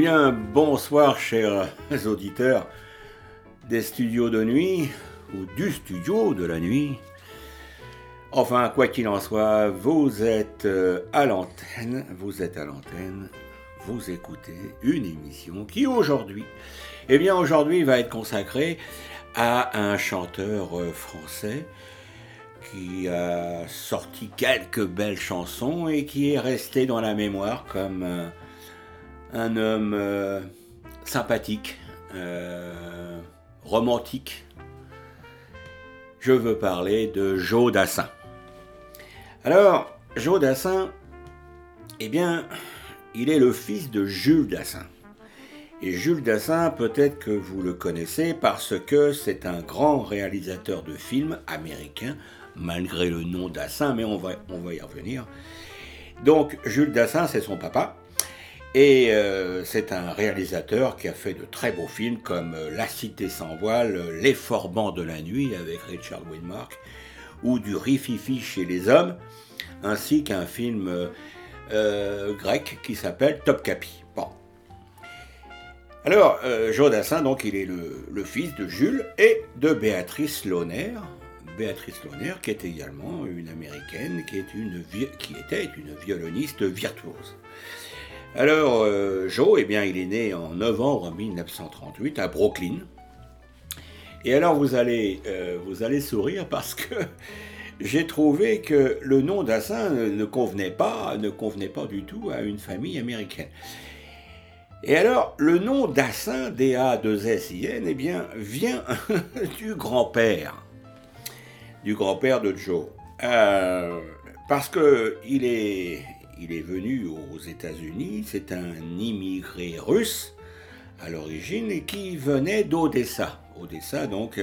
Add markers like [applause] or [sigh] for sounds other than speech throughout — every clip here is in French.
Bonsoir chers auditeurs des studios de nuit, ou du studio de la nuit. Enfin, quoi qu'il en soit, vous êtes euh, à l'antenne, vous êtes à l'antenne, vous écoutez une émission qui aujourd'hui, eh bien aujourd'hui va être consacrée à un chanteur euh, français qui a sorti quelques belles chansons et qui est resté dans la mémoire comme euh, un homme euh, sympathique, euh, romantique. Je veux parler de Joe Dassin. Alors, Joe Dassin, eh bien, il est le fils de Jules Dassin. Et Jules Dassin, peut-être que vous le connaissez parce que c'est un grand réalisateur de films américain, malgré le nom Dassin, mais on va, on va y revenir. Donc, Jules Dassin, c'est son papa. Et euh, c'est un réalisateur qui a fait de très beaux films comme euh, La Cité sans voile, euh, Les Forbans de la nuit avec Richard Widmark, ou du Rififi chez les hommes, ainsi qu'un film grec qui s'appelle Top Capi. Bon. Alors, Jodassin, donc, il est le, fils de Jules et de Béatrice Launer. Béatrice Launer, qui est également une américaine, qui, est une, qui était une violoniste virtuose. Alors, euh, Joe, eh bien, il est né en novembre 1938 à Brooklyn. Et alors, vous allez, euh, vous allez sourire parce que [laughs] j'ai trouvé que le nom d'Assin ne convenait pas, ne convenait pas du tout à une famille américaine. Et alors, le nom d'Assin, D-A-2-S-I-N, eh bien, vient [laughs] du grand-père, du grand-père de Joe. Euh, parce que il est, il est venu aux États-Unis, c'est un immigré russe à l'origine et qui venait d'Odessa. Odessa, donc,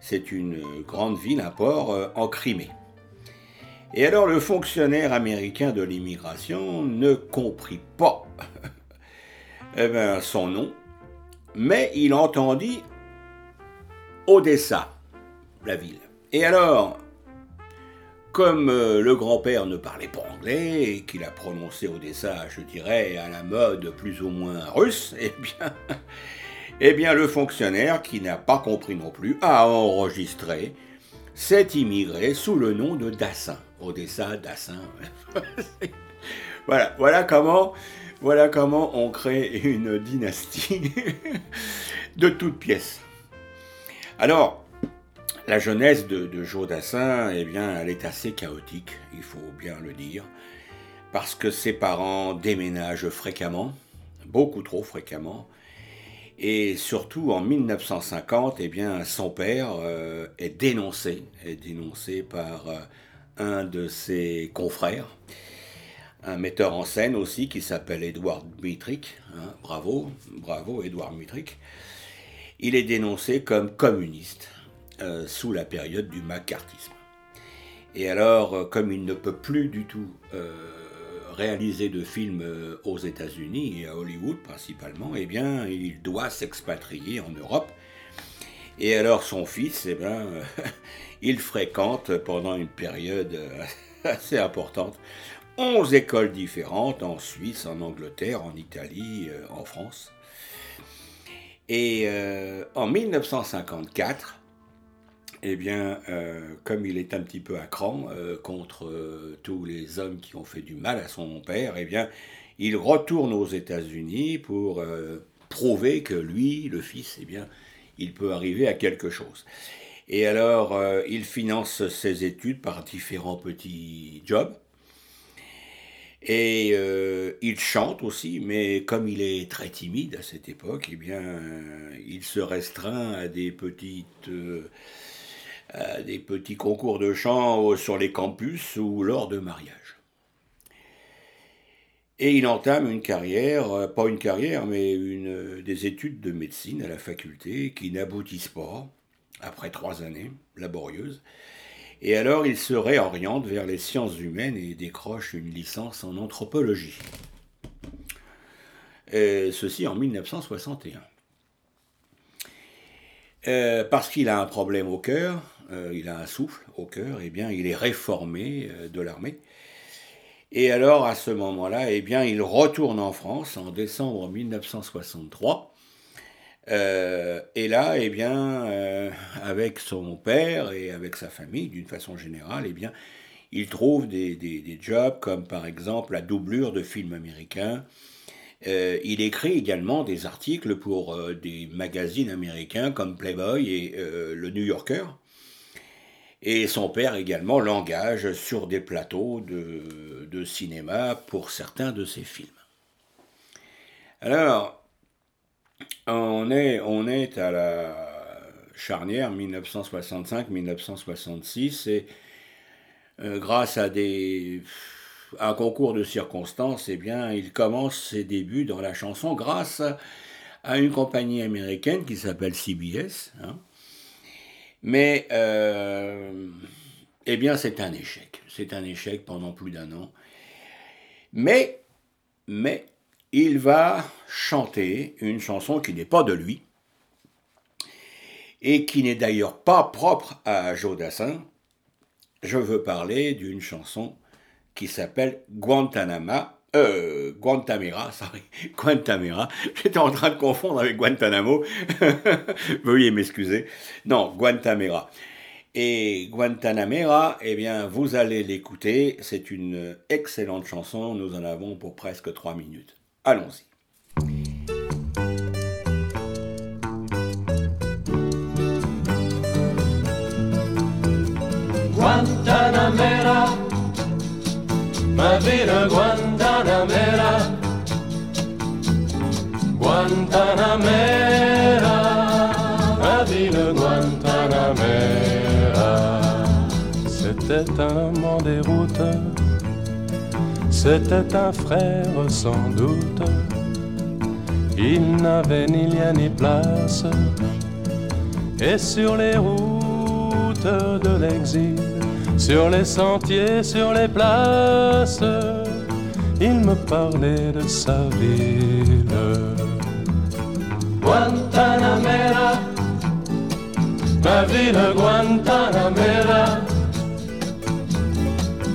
c'est une grande ville, un port euh, en Crimée. Et alors le fonctionnaire américain de l'immigration ne comprit pas [laughs] eh ben, son nom, mais il entendit Odessa, la ville. Et alors, comme euh, le grand-père ne parlait pas anglais et qu'il a prononcé Odessa, je dirais, à la mode plus ou moins russe, [laughs] eh bien, eh bien le fonctionnaire, qui n'a pas compris non plus, a enregistré cet immigré sous le nom de Dassin. Odessa, Dassin. [laughs] voilà, voilà comment, voilà comment on crée une dynastie [laughs] de toutes pièces. Alors, la jeunesse de, de Jodassin, eh bien, elle est assez chaotique, il faut bien le dire, parce que ses parents déménagent fréquemment, beaucoup trop fréquemment, et surtout en 1950, eh bien, son père euh, est dénoncé, est dénoncé par euh, un de ses confrères, un metteur en scène aussi qui s'appelle Edouard Dmitrik. Hein, bravo, bravo Edouard Dmitrik. Il est dénoncé comme communiste. Euh, sous la période du macartisme. Et alors, euh, comme il ne peut plus du tout euh, réaliser de films aux États-Unis et à Hollywood principalement, eh bien, il doit s'expatrier en Europe. Et alors, son fils, eh bien, [laughs] il fréquente pendant une période [laughs] assez importante 11 écoles différentes en Suisse, en Angleterre, en Italie, en France. Et en 1954, eh bien, euh, comme il est un petit peu à cran euh, contre euh, tous les hommes qui ont fait du mal à son père, eh bien, il retourne aux États-Unis pour prouver que lui, le fils, eh bien, il peut arriver à quelque chose. Et alors, il finance ses études par différents petits jobs. Et il chante aussi, mais comme il est très timide à cette époque, eh bien, il se restreint à des petites des petits concours de chant sur les campus ou lors de mariages. Et il entame une carrière, euh, pas une carrière, mais une, des études de médecine à la faculté qui n'aboutissent pas, après trois années laborieuses. Et alors il se réoriente vers les sciences humaines et décroche une licence en anthropologie. Et ceci en 1961. Euh, parce qu'il a un problème au cœur, euh, il a un souffle au cœur, et eh bien il est réformé euh, de l'armée. Et alors, à ce moment-là, eh bien, il retourne en France en décembre 1963. Euh, et là, eh bien, avec son père et avec sa famille, d'une façon générale, eh bien, il trouve des, jobs comme par exemple la doublure de films américains. Il écrit également des articles pour des magazines américains comme Playboy et le New Yorker. Et son père également l'engage sur des plateaux de, cinéma pour certains de ses films. Alors, on est, on est à la charnière 1965-1966 et euh, grâce à des un concours de circonstances, eh bien, il commence ses débuts dans la chanson grâce à une compagnie américaine qui s'appelle CBS. Hein, mais, euh, eh bien, c'est un échec. C'est un échec pendant plus d'un an. Mais, mais, il va chanter une chanson qui n'est pas de lui, et qui n'est d'ailleurs pas propre à Joe Dassin. Je veux parler d'une chanson qui s'appelle Guantanama, euh, Guantamera, [laughs] sorry, Guantamera. J'étais en train de confondre avec Guantanamo. [laughs] Veuillez m'excuser. Non, Guantamera. Et Guantanamera, eh bien, vous allez l'écouter. C'est une excellente chanson. Nous en avons pour presque trois minutes. Allons-y. Guantanamera, ma ville Guantanamera. Guantanamera, Guantanamera, la ville Guantanamera. C'était un amant des routes, c'était un frère sans doute. Il n'avait ni lien ni place, et sur les routes de l'exil, sur les sentiers, sur les places, il me parlait de sa ville. Guantanamera, ma ville Guantanamera,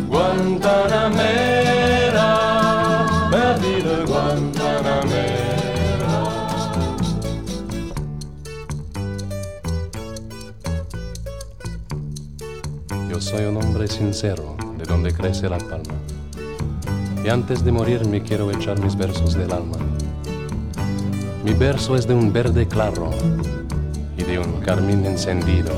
Guantanamera, ma ville Guantanamera. Yo soy un hombre sincero, de donde crece la palma y antes de morir me quiero echar mis versos del alma. Mi verso es de un verde claro y de un carmín encendido.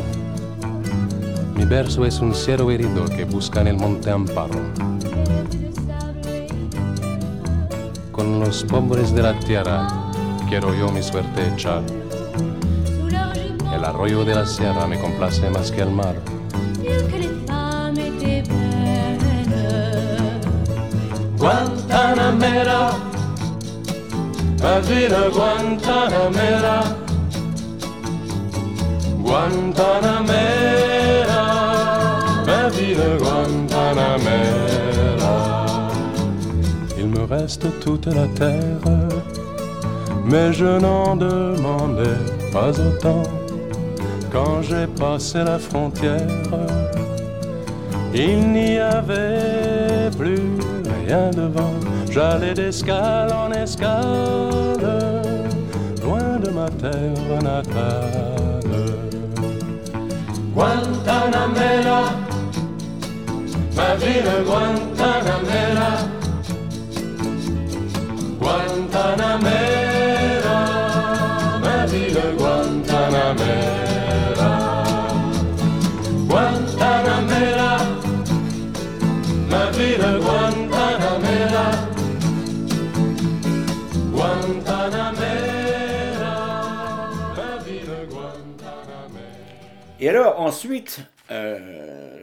Mi verso es un cielo herido que busca en el monte amparo. Con los pobres de la tierra quiero yo mi suerte echar. El arroyo de la sierra me complace más que el mar. Guantanamera, la ville Guantanamera, Guantanamera, ma ville Guantanamera. Il me reste toute la terre, mais je n'en demandais pas autant quand j'ai passé la frontière. Il n'y avait plus rien devant. J'allais d'escale en escale, loin de ma terre natale. Guantanamera, ma ville Guantanamera. Guantanamera, Et alors ensuite, euh,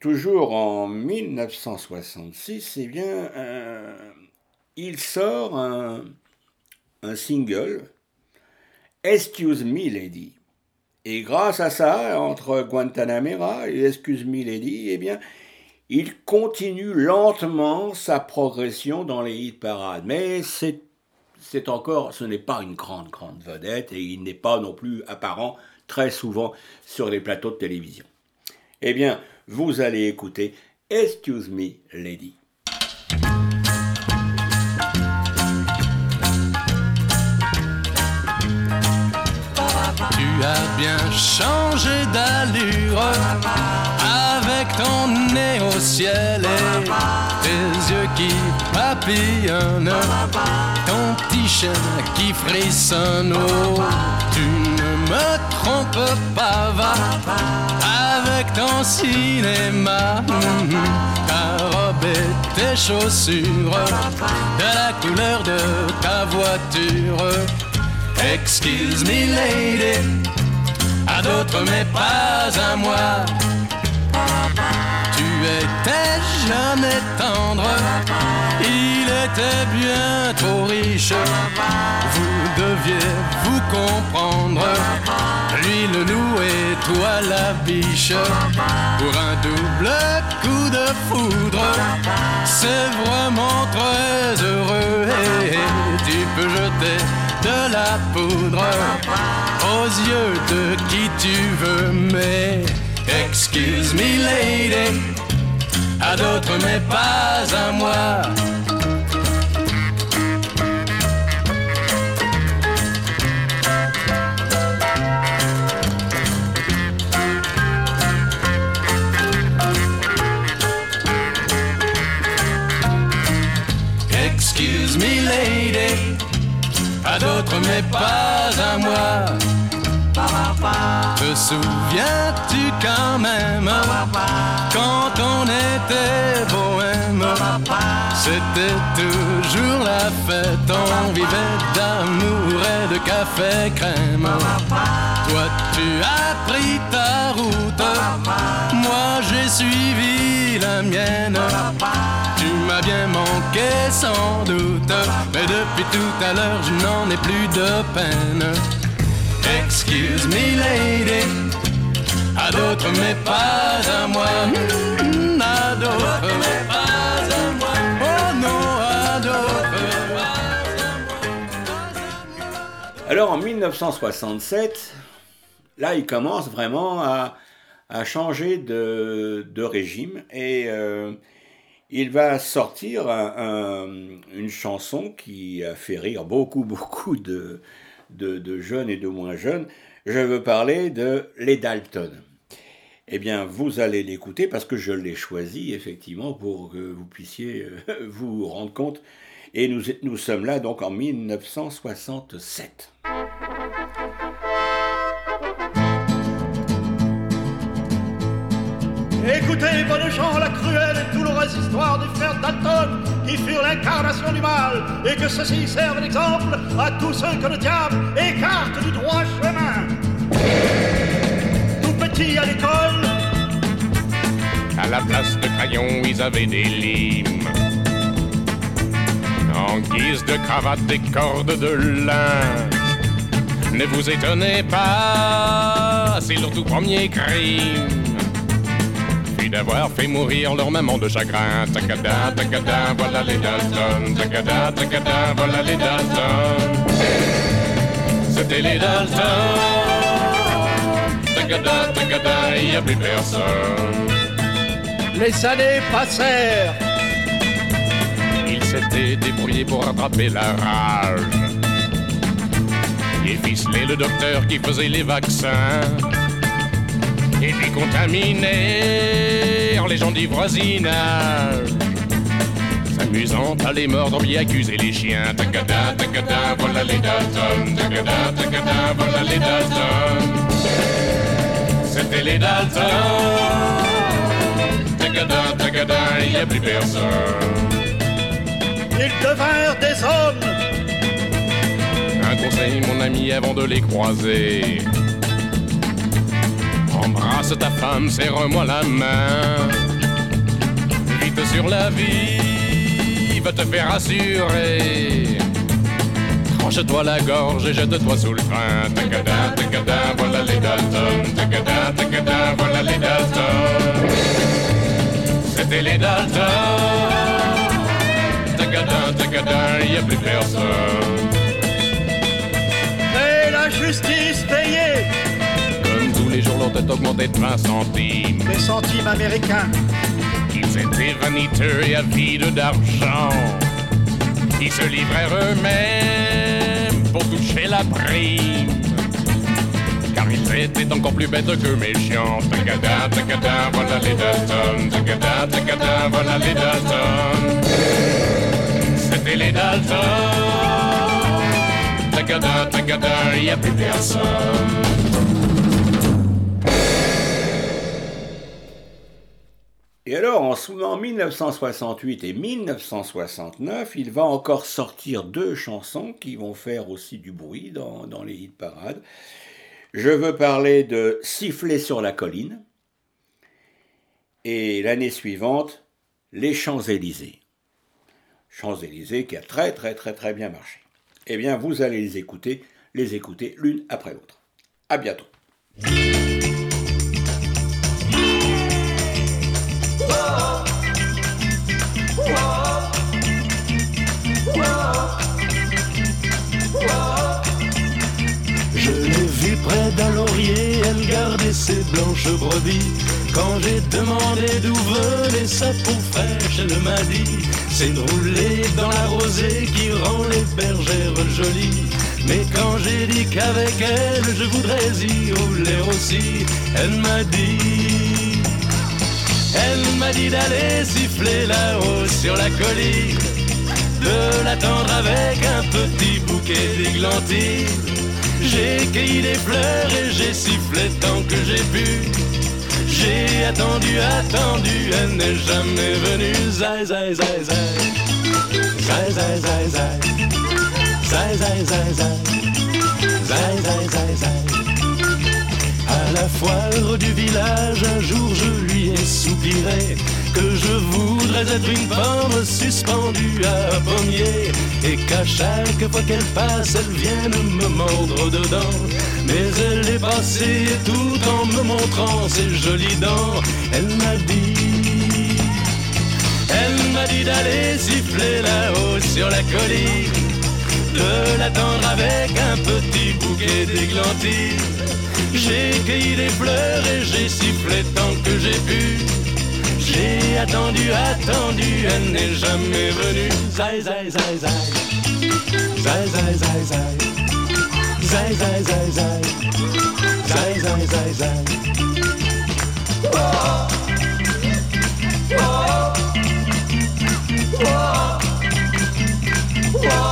toujours en 1966, eh bien, euh, il sort un, single, Excuse Me Lady. Et grâce à ça, entre Guantanamera et Excuse Me Lady, eh bien, il continue lentement sa progression dans les hit parades. Mais c'est encore, ce n'est pas une grande, grande vedette et il n'est pas non plus apparent très souvent sur les plateaux de télévision. Eh bien, vous allez écouter Excuse Me Lady. Tu as bien changé d'allure avec ton nez au ciel et tes yeux qui papillonnent, ton petit chien qui frissonne me trompes pas, va avec ton cinéma, ta robe et tes chaussures, de la couleur de ta voiture. Excuse me, lady, à d'autres mais pas à moi. Tu étais jamais tendre, il était bien trop riche. Vous deviez vous comprendre, lui le loup et toi la biche. Pour un double coup de foudre, c'est vraiment très heureux. Et tu peux jeter de la poudre aux yeux de qui tu veux, mais excuse me lady, à d'autres mais pas à moi. Excuse me lady, à d'autres mais pas à moi. Te souviens-tu quand même quand on était bohème? C'était toujours la fête, on vivait d'amour et de café crème. Toi tu as pris ta route, moi j'ai suivi la mienne. Tu m'as bien manqué sans doute, mais depuis tout à l'heure je n'en ai plus de peine. Excuse me lady, à d'autres mais pas à moi. Alors en 1967, là il commence vraiment à, à changer de, régime et euh, il va sortir un- un- une chanson qui a fait rire beaucoup, beaucoup de, de, jeunes et de moins jeunes. Je veux parler de Les Dalton. Eh bien, vous allez l'écouter parce que je l'ai choisi effectivement pour que vous puissiez euh, [laughs] vous rendre compte. Et nous, nous sommes là donc en 1967. Écoutez, bonnes gens, la cruelle et douloureuse histoire des frères Dalton, qui furent l'incarnation du mal, et que ceci serve d'exemple à tous ceux que le diable écarte du droit chemin. Tout petit à l'école, À la place de crayons, ils avaient des limes. En guise de cravate, des cordes de lin. Ne vous étonnez pas, c'est leur tout premier crime. D'avoir fait mourir leur maman de chagrin. Tacada, tacada, voilà les Dalton. Tacada, tacada, voilà les Dalton. C'était les Dalton. Tacada, tacada, il n'y a plus personne. les années passèrent. Il s'était débrouillé pour rattraper la rage. Il ficelait le docteur qui faisait les vaccins. Et puis contaminèrent les gens du voisinage. S'amusant à les mordre, puis accuser les chiens. Tacada, tacada, voilà les Dalton. Tacada, tacada, voilà les Dalton. C'était les Dalton. Tacada, tacada, il n'y a plus personne. Ils devinrent des hommes. Un conseil, mon ami, avant de les croiser. Embrasse ta femme, serre-moi la main. Vite sur la vie, va te faire assurer. Tranche-toi la gorge et jette-toi sous le frein. Tacada, tacada, voilà les Dalton. Tacada, tacada, voilà les Dalton. C'était les Dalton. Tacada, tacada, y a plus personne. Et la justice payée les jours, leur tête augmentait de 20 centimes. des centimes américains. Ils étaient vaniteux et avides d'argent. Ils se livrèrent eux-mêmes pour toucher la prime. Car ils était encore plus bête que méchant. Tagada, tagada, voilà les Dalton. Tagada, tagada, voilà les Dalton. C'était les Dalton. Tagada, tagada, y a plus personne. Et alors, en, 1968 et 1969, il va encore sortir deux chansons qui vont faire aussi du bruit dans, dans les hit parades. Je veux parler de Siffler sur la colline et l'année suivante, Les Champs-Élysées. Champs-Élysées qui a très très très très bien marché. Eh bien, vous allez les écouter, les écouter l'une après l'autre. À bientôt. Ses blanches brebis. Quand j'ai demandé d'où venait sa peau fraîche, elle m'a dit C'est de rouler dans la rosée qui rend les bergères jolies. Mais quand j'ai dit qu'avec elle je voudrais y rouler aussi, elle m'a dit Elle m'a dit d'aller siffler là-haut sur la colline, de l'attendre avec un petit bouquet d'églantines. J'ai cueilli des fleurs et j'ai sifflé tant que j'ai pu. J'ai attendu, attendu, elle n'est jamais venue. Zai, zai, zai, zai. Zai, zai, zai, zai. Zai, zai, zai, zai. Zai, zai, zai, zai. À la foire du village, un jour soupiré que je voudrais être une pomme suspendue à un pommier et qu'à chaque fois qu'elle passe, elle vienne me mordre dedans. Mais elle est passée tout en me montrant ses jolies dents. Elle m'a dit, elle m'a dit d'aller siffler là-haut sur la colline, de l'attendre avec un petit bouquet d'églantines. J'ai cueilli des fleurs et j'ai sifflé tant que j'ai pu. J'ai attendu, attendu, elle n'est jamais venue. Zai, zai, zai, zai. Zai, zai, zai, zai. Zai, zai, zai, zai. Zai, zai, zai, zai. Whoa. Whoa. Whoa. Whoa.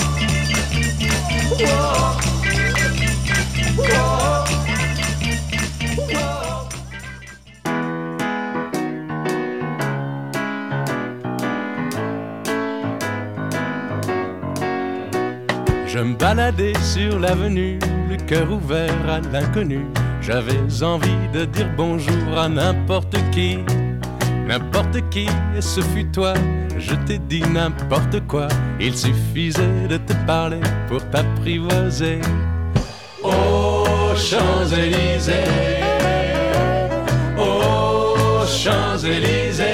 Je me baladais sur l'avenue, le cœur ouvert à l'inconnu. J'avais envie de dire bonjour à n'importe qui, n'importe qui, et ce fut toi. Je t'ai dit n'importe quoi, il suffisait de te parler pour t'apprivoiser. Aux Champs-Élysées, aux Champs-Élysées,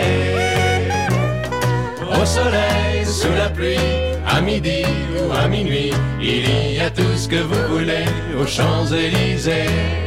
au soleil, sous la pluie à midi ou à minuit, il y a tout ce que vous voulez aux Champs-Élysées.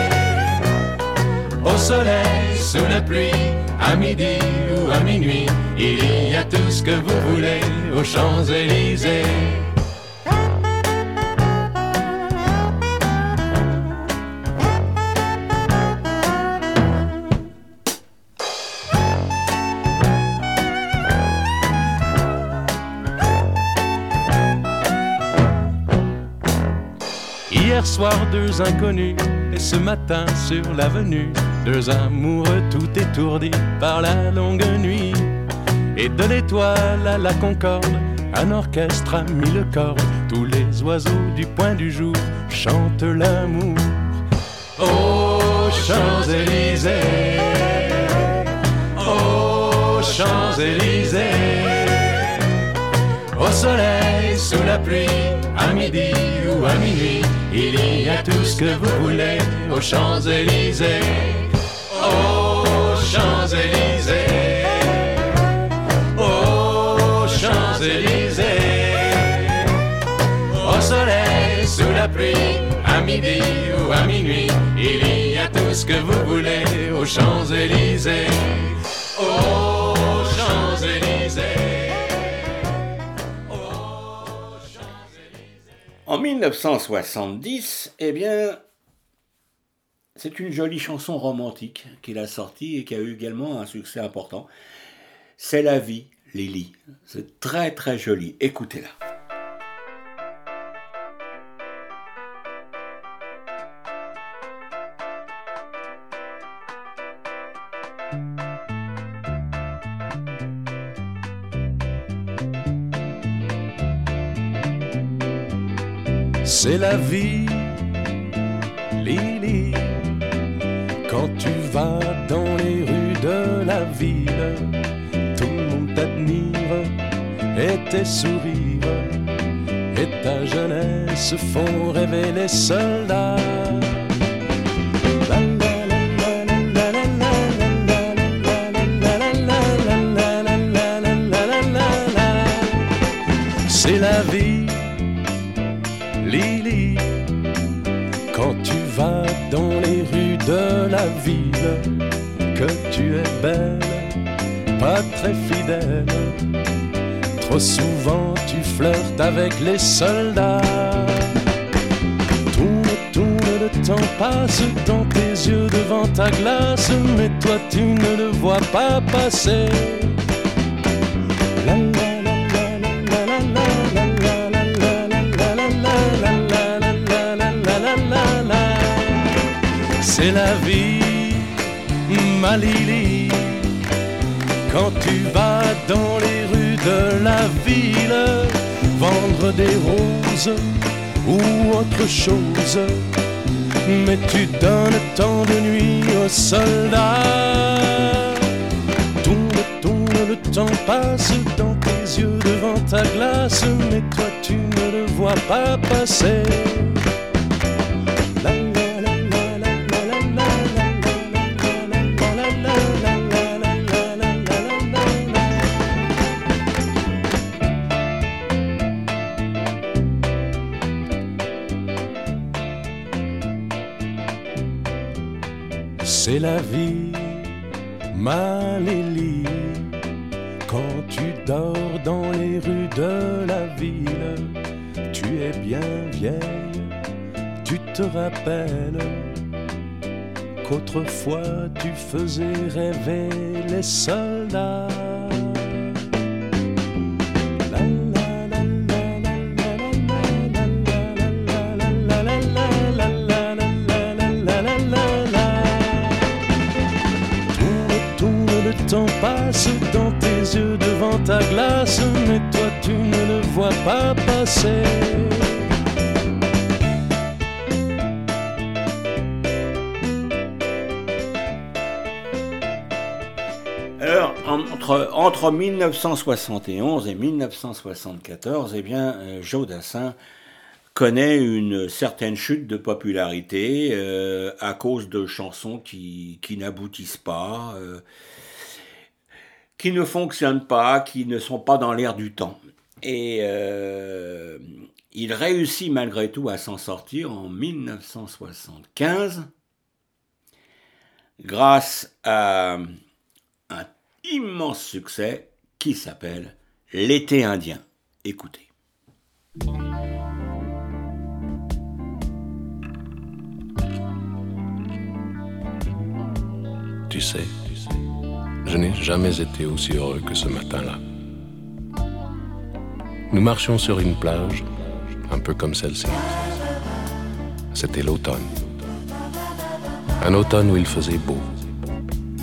au soleil, sous la pluie, à midi ou à minuit, il y a tout ce que vous voulez aux Champs-Élysées. Hier soir, deux inconnus, et ce matin sur l'avenue, deux amoureux tout étourdis par la longue nuit. Et de l'étoile à la concorde, un orchestre a mis le. Tous les oiseaux du point du jour chantent l'amour. Aux Champs-Élysées, aux Champs-Élysées, au soleil, sous la pluie, à midi ou à minuit, il y a tout ce que vous voulez aux Champs-Élysées, aux Champs-Élysées, aux Champs-Élysées, au soleil, sous la pluie, à midi ou à minuit, il y a tout ce que vous voulez aux Champs-Élysées, aux Champs-Élysées. En 1970, eh bien, c'est une jolie chanson romantique qu'il a sortie et qui a eu également un succès important. C'est la vie, Lily. C'est très très joli. Écoutez-la. C'est la vie, tes sourires et ta jeunesse font rêver les soldats. C'est la vie. Lily, quand tu vas dans les rues de la ville, que tu es belle, pas très fidèle. Souvent tu flirtes avec les soldats. Tourne, tourne, le temps passe dans tes yeux devant ta glace, mais toi tu ne le vois pas passer. C'est la vie, ma Lily. Quand tu vas dans les de la ville, vendre des roses ou autre chose, mais tu donnes tant de nuit aux soldats. Tourne, tourne, le temps passe dans tes yeux devant ta glace, mais toi tu ne le vois pas passer. Qu'autrefois tu faisais rêver les soldats. Temps passe dans tes yeux devant ta glace, mais toi tu ne le vois pas passer. Entre, entre 1971 et 1974, eh bien, euh, Joe Dassin connaît une certaine chute de popularité euh, à cause de chansons qui, n'aboutissent pas, euh, qui ne fonctionnent pas, qui ne sont pas dans l'air du temps. Et il réussit malgré tout à s'en sortir en 1975 grâce à immense succès qui s'appelle L'été indien. Écoutez. Tu sais, je n'ai jamais été aussi heureux que ce matin-là. Nous marchions sur une plage, un peu comme celle-ci. C'était l'automne. Un automne où il faisait beau.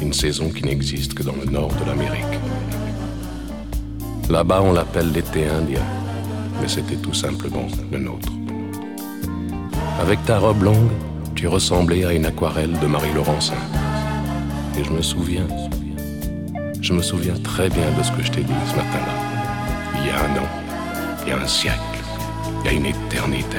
Une saison qui n'existe que dans le nord de l'Amérique. Là-bas, on l'appelle l'été indien, mais c'était tout simplement le nôtre. Avec ta robe longue, tu ressemblais à une aquarelle de Marie-Laurencin. Et je me souviens, je me souviens très bien de ce que je t'ai dit ce matin-là. Il y a un an, il y a un siècle, il y a une éternité.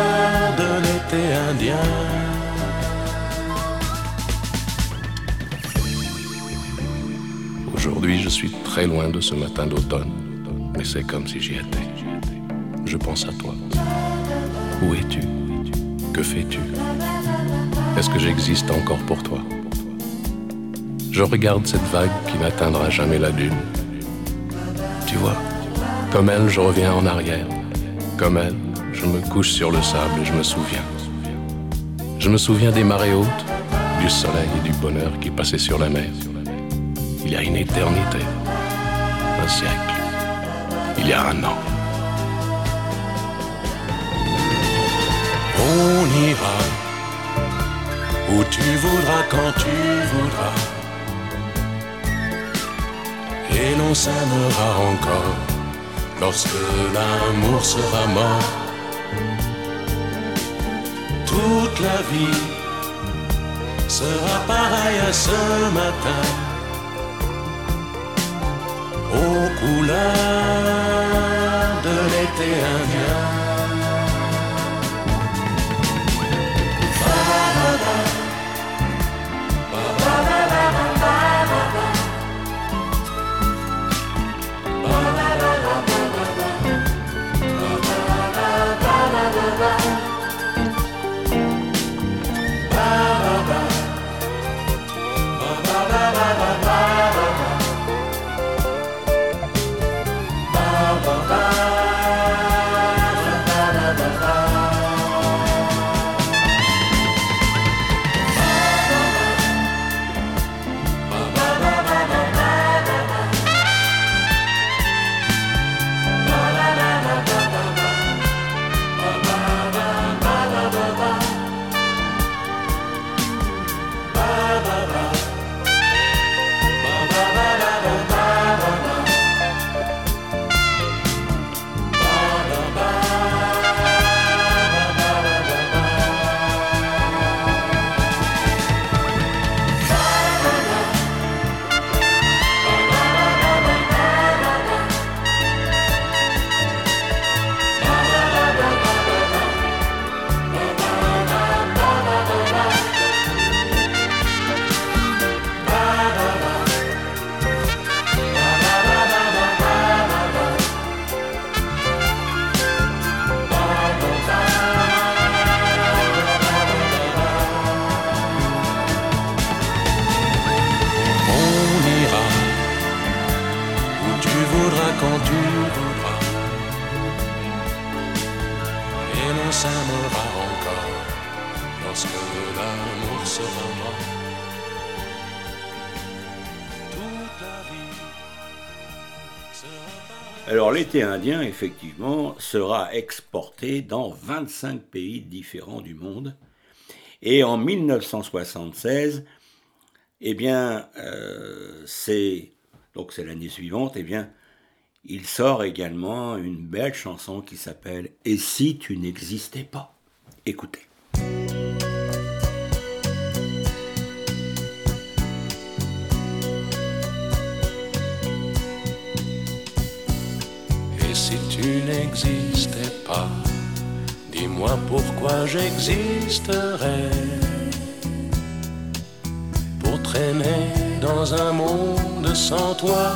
Aujourd'hui, je suis très loin de ce matin d'automne, mais c'est comme si j'y étais. Je pense à toi. Où es-tu? Que fais-tu? Est-ce que j'existe encore pour toi? Je regarde cette vague qui n'atteindra jamais la dune. Tu vois, comme elle, je reviens en arrière. Comme elle, je me couche sur le sable et je me souviens. Je me souviens des marées hautes, du soleil et du bonheur qui passaient sur la mer. Il y a une éternité, un siècle, il y a un an. On ira où tu voudras quand tu voudras. Et l'on s'aimera encore lorsque l'amour sera mort. Toute la vie sera pareille à ce matin. Aux couleurs de l'été indien. Alors l'été indien, effectivement, sera exporté dans 25 pays différents du monde. Et en 1976, eh bien, euh, c'est donc c'est l'année suivante, eh bien, il sort également une belle chanson qui s'appelle Et si tu n'existais pas? Écoutez. Et si tu n'existais pas, dis-moi pourquoi j'existerais. Pour traîner dans un monde sans toi,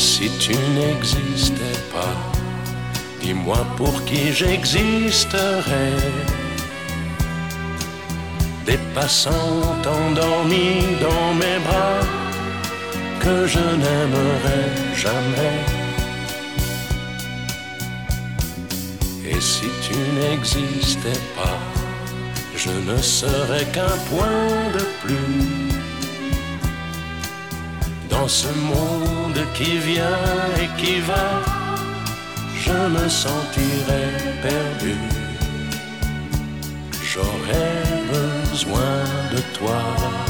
Si tu n'existais pas, dis-moi pour qui j'existerais. Des passants endormis dans mes bras que je n'aimerais jamais. Et si tu n'existais pas, je ne serais qu'un point de plus dans ce monde qui vient et qui va. Je me sentirais perdu. J'aurais besoin de toi.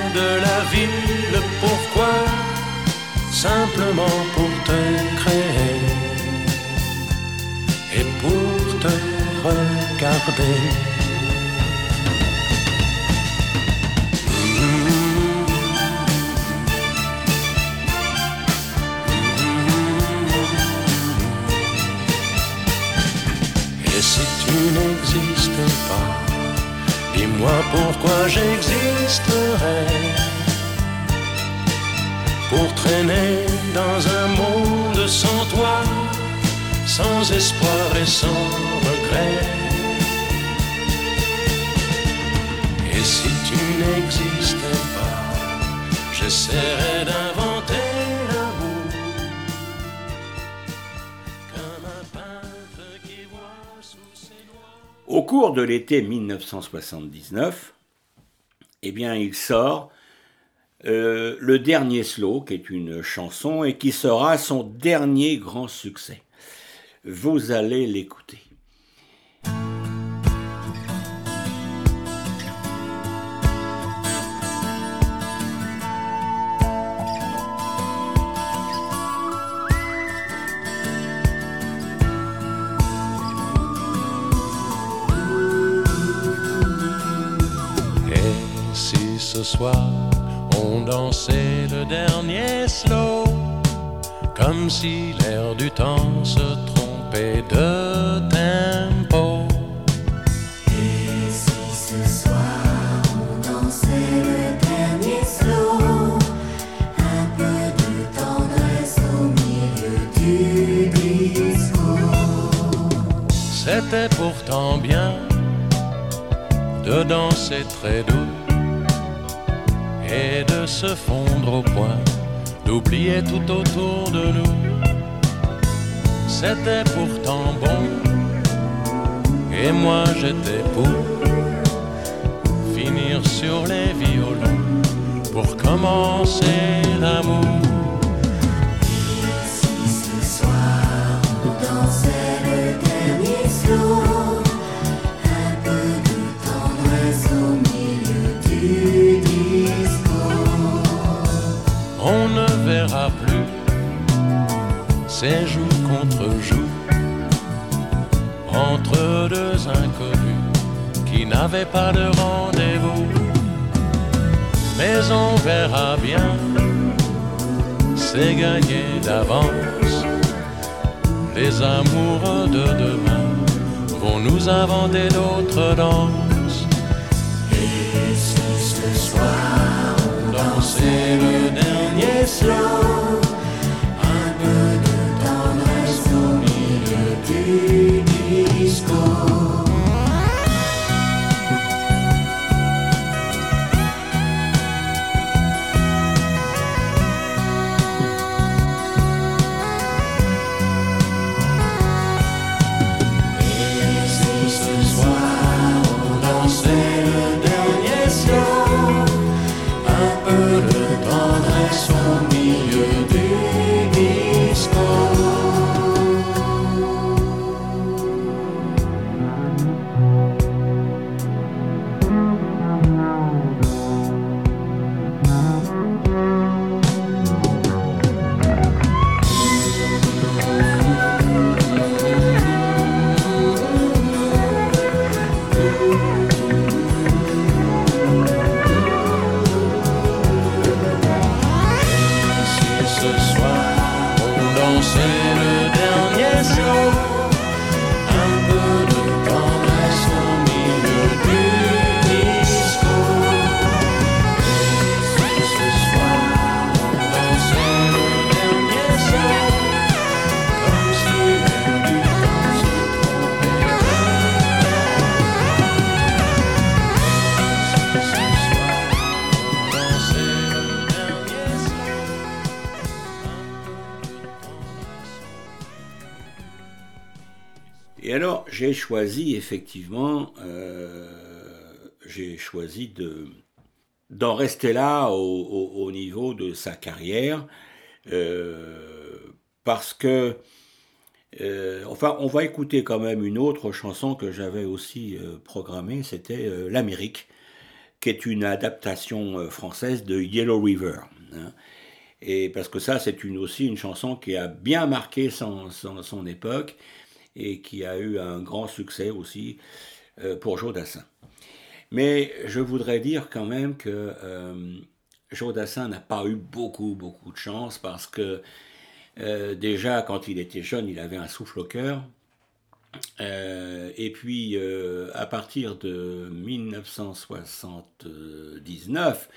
de la vie, le pourquoi, simplement pour te créer et pour te regarder? Et si tu n'existais pas, Dis-moi pourquoi j'existerais Pour traîner dans un monde sans toi Sans espoir et sans regret? Et si tu n'existais pas J'essaierais d'inventer Au cours de l'été 1979, eh bien, il sort euh, le dernier slow, qui est une chanson et qui sera son dernier grand succès. Vous allez l'écouter. Ce soir on dansait le dernier slow, comme si l'air du temps se trompait de tempo. Et si ce soir on dansait le dernier slow, un peu de tendresse au milieu du disco. C'était pourtant bien de danser très doux et de se fondre au point, d'oublier tout autour de nous. C'était pourtant bon, et moi j'étais pour finir sur les violons pour commencer l'amour. Et si ce soir on dansait le dernier slow, ces jours contre jours entre deux inconnus qui n'avaient pas de rendez-vous. Mais on verra bien, c'est gagné d'avance. Les amoureux de demain vont nous inventer d'autres danses. Et si ce soir on le dernier slow, milieu du choisi effectivement, euh, j'ai choisi de d'en rester là au, au- au niveau de sa carrière, euh, parce que, euh, enfin, on va écouter quand même une autre chanson que j'avais aussi programmée, c'était L'Amérique, qui est une adaptation française de Yellow River. hein. Et parce que ça, c'est une, aussi une chanson qui a bien marqué son, son, son époque et qui a eu un grand succès aussi euh, pour Joe Dassin. Mais je voudrais dire quand même que euh, Joe Dassin n'a pas eu beaucoup, beaucoup de chance parce que euh, déjà, quand il était jeune, il avait un souffle au cœur. Euh, et puis, à partir de 1979,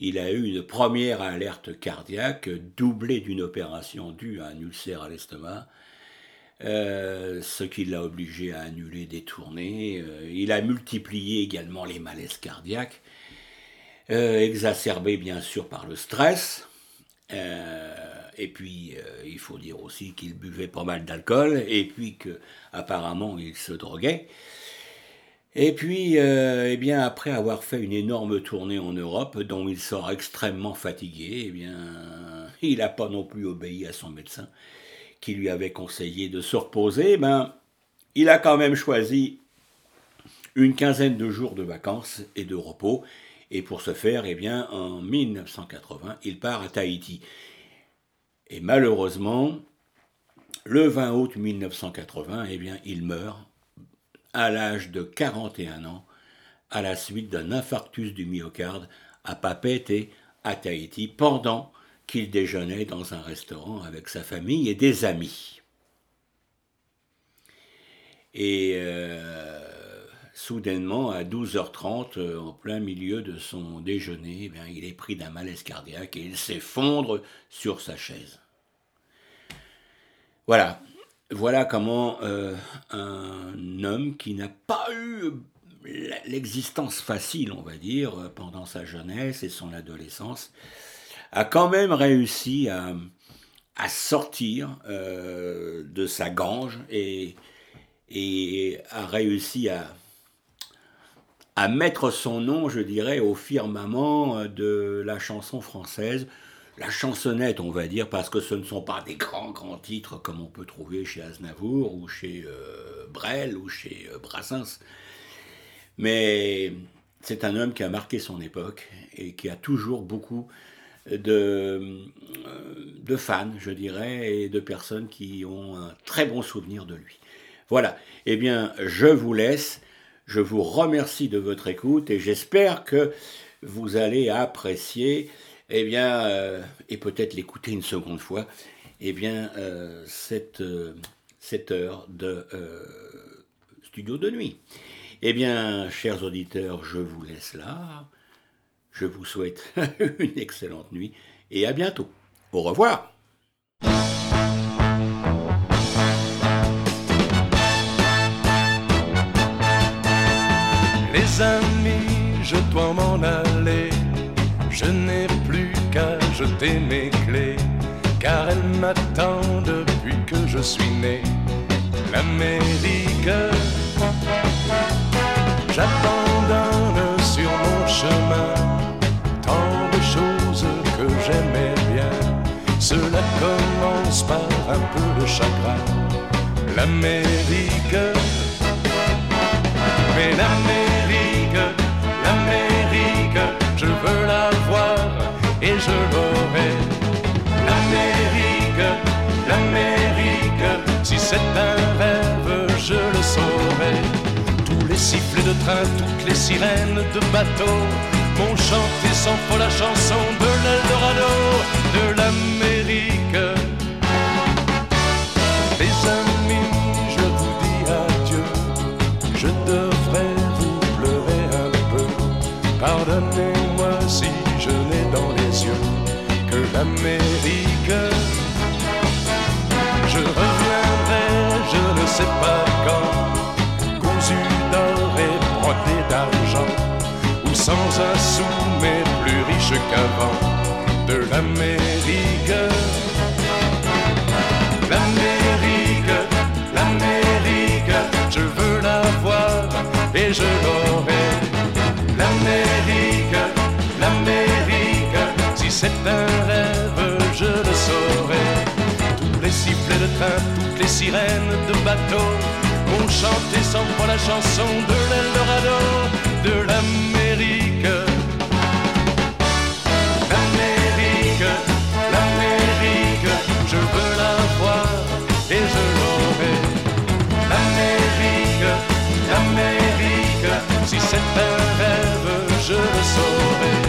il a eu une première alerte cardiaque doublée d'une opération due à un ulcère à l'estomac, euh, ce qui l'a obligé à annuler des tournées. Euh, il a multiplié également les malaises cardiaques, euh, exacerbés bien sûr par le stress. Et puis, il faut dire aussi qu'il buvait pas mal d'alcool, et puis que apparemment il se droguait. Et puis, eh bien, après avoir fait une énorme tournée en Europe, dont il sort extrêmement fatigué, eh bien, il n'a pas non plus obéi à son médecin, qui lui avait conseillé de se reposer. Ben, il a quand même choisi une quinzaine de jours de vacances et de repos. Et pour ce faire, eh bien, en 1980, il part à Tahiti. Et malheureusement, le 20 août 1980, eh bien, il meurt à l'âge de 41 ans à la suite d'un infarctus du myocarde à Papeete, à Tahiti, pendant qu'il déjeunait dans un restaurant avec sa famille et des amis. Et euh, soudainement, à 12h30, euh, en plein milieu de son déjeuner, eh il est pris d'un malaise cardiaque et il s'effondre sur sa chaise. Voilà. Voilà comment euh, un homme qui n'a pas eu l'existence facile, on va dire, pendant sa jeunesse et son adolescence, a quand même réussi à, sortir euh, de sa gange et, a réussi à, mettre son nom, je dirais, au firmament de la chanson française, la chansonnette, on va dire, parce que ce ne sont pas des grands, grands titres comme on peut trouver chez Aznavour ou chez euh, Brel ou chez euh, Brassens. Mais c'est un homme qui a marqué son époque et qui a toujours beaucoup de, euh, de fans, je dirais, et de personnes qui ont un très bon souvenir de lui. Voilà, eh bien, je vous laisse. Je vous remercie de votre écoute et j'espère que vous allez apprécier, eh bien, euh, et peut-être l'écouter une seconde fois, eh bien, euh, cette, cette heure de studio de nuit. Eh bien, chers auditeurs, je vous laisse là. Je vous souhaite [laughs] une excellente nuit et à bientôt. Au revoir. Les amis, je dois m'en aller. Je n'ai plus qu'à jeter mes clés, car elle m'attend depuis que je suis né. L'Amérique, j'abandonne sur mon chemin que j'aimais bien. Cela commence par un peu de chagrin. L'Amérique. Mais l'Amérique, l'Amérique, je veux la voir et je l'aurai. L'Amérique, l'Amérique, si c'est un rêve, je le saurai. Tous les sifflets de train, toutes les sirènes de bateau m'ont chanté sans faux la chanson de l'Eldorado, de l'Amérique. Les amis, je vous dis adieu. Je devrais vous pleurer un peu. Pardonnez-moi si je n'ai dans les yeux que l'Amérique. Ou sans un sou mais plus riche qu'avant de l'Amérique. L'Amérique, l'Amérique, et je l'aurai. L'Amérique, l'Amérique, si c'est un rêve, je le saurai. Tous les sifflets de train, toutes les sirènes de bateau ont chanté sans fois la chanson de l'Eldorado, de l'Amérique. L'Amérique, l'Amérique, je veux la voir et je l'aurai. L'Amérique, l'Amérique, si c'est un rêve, je le.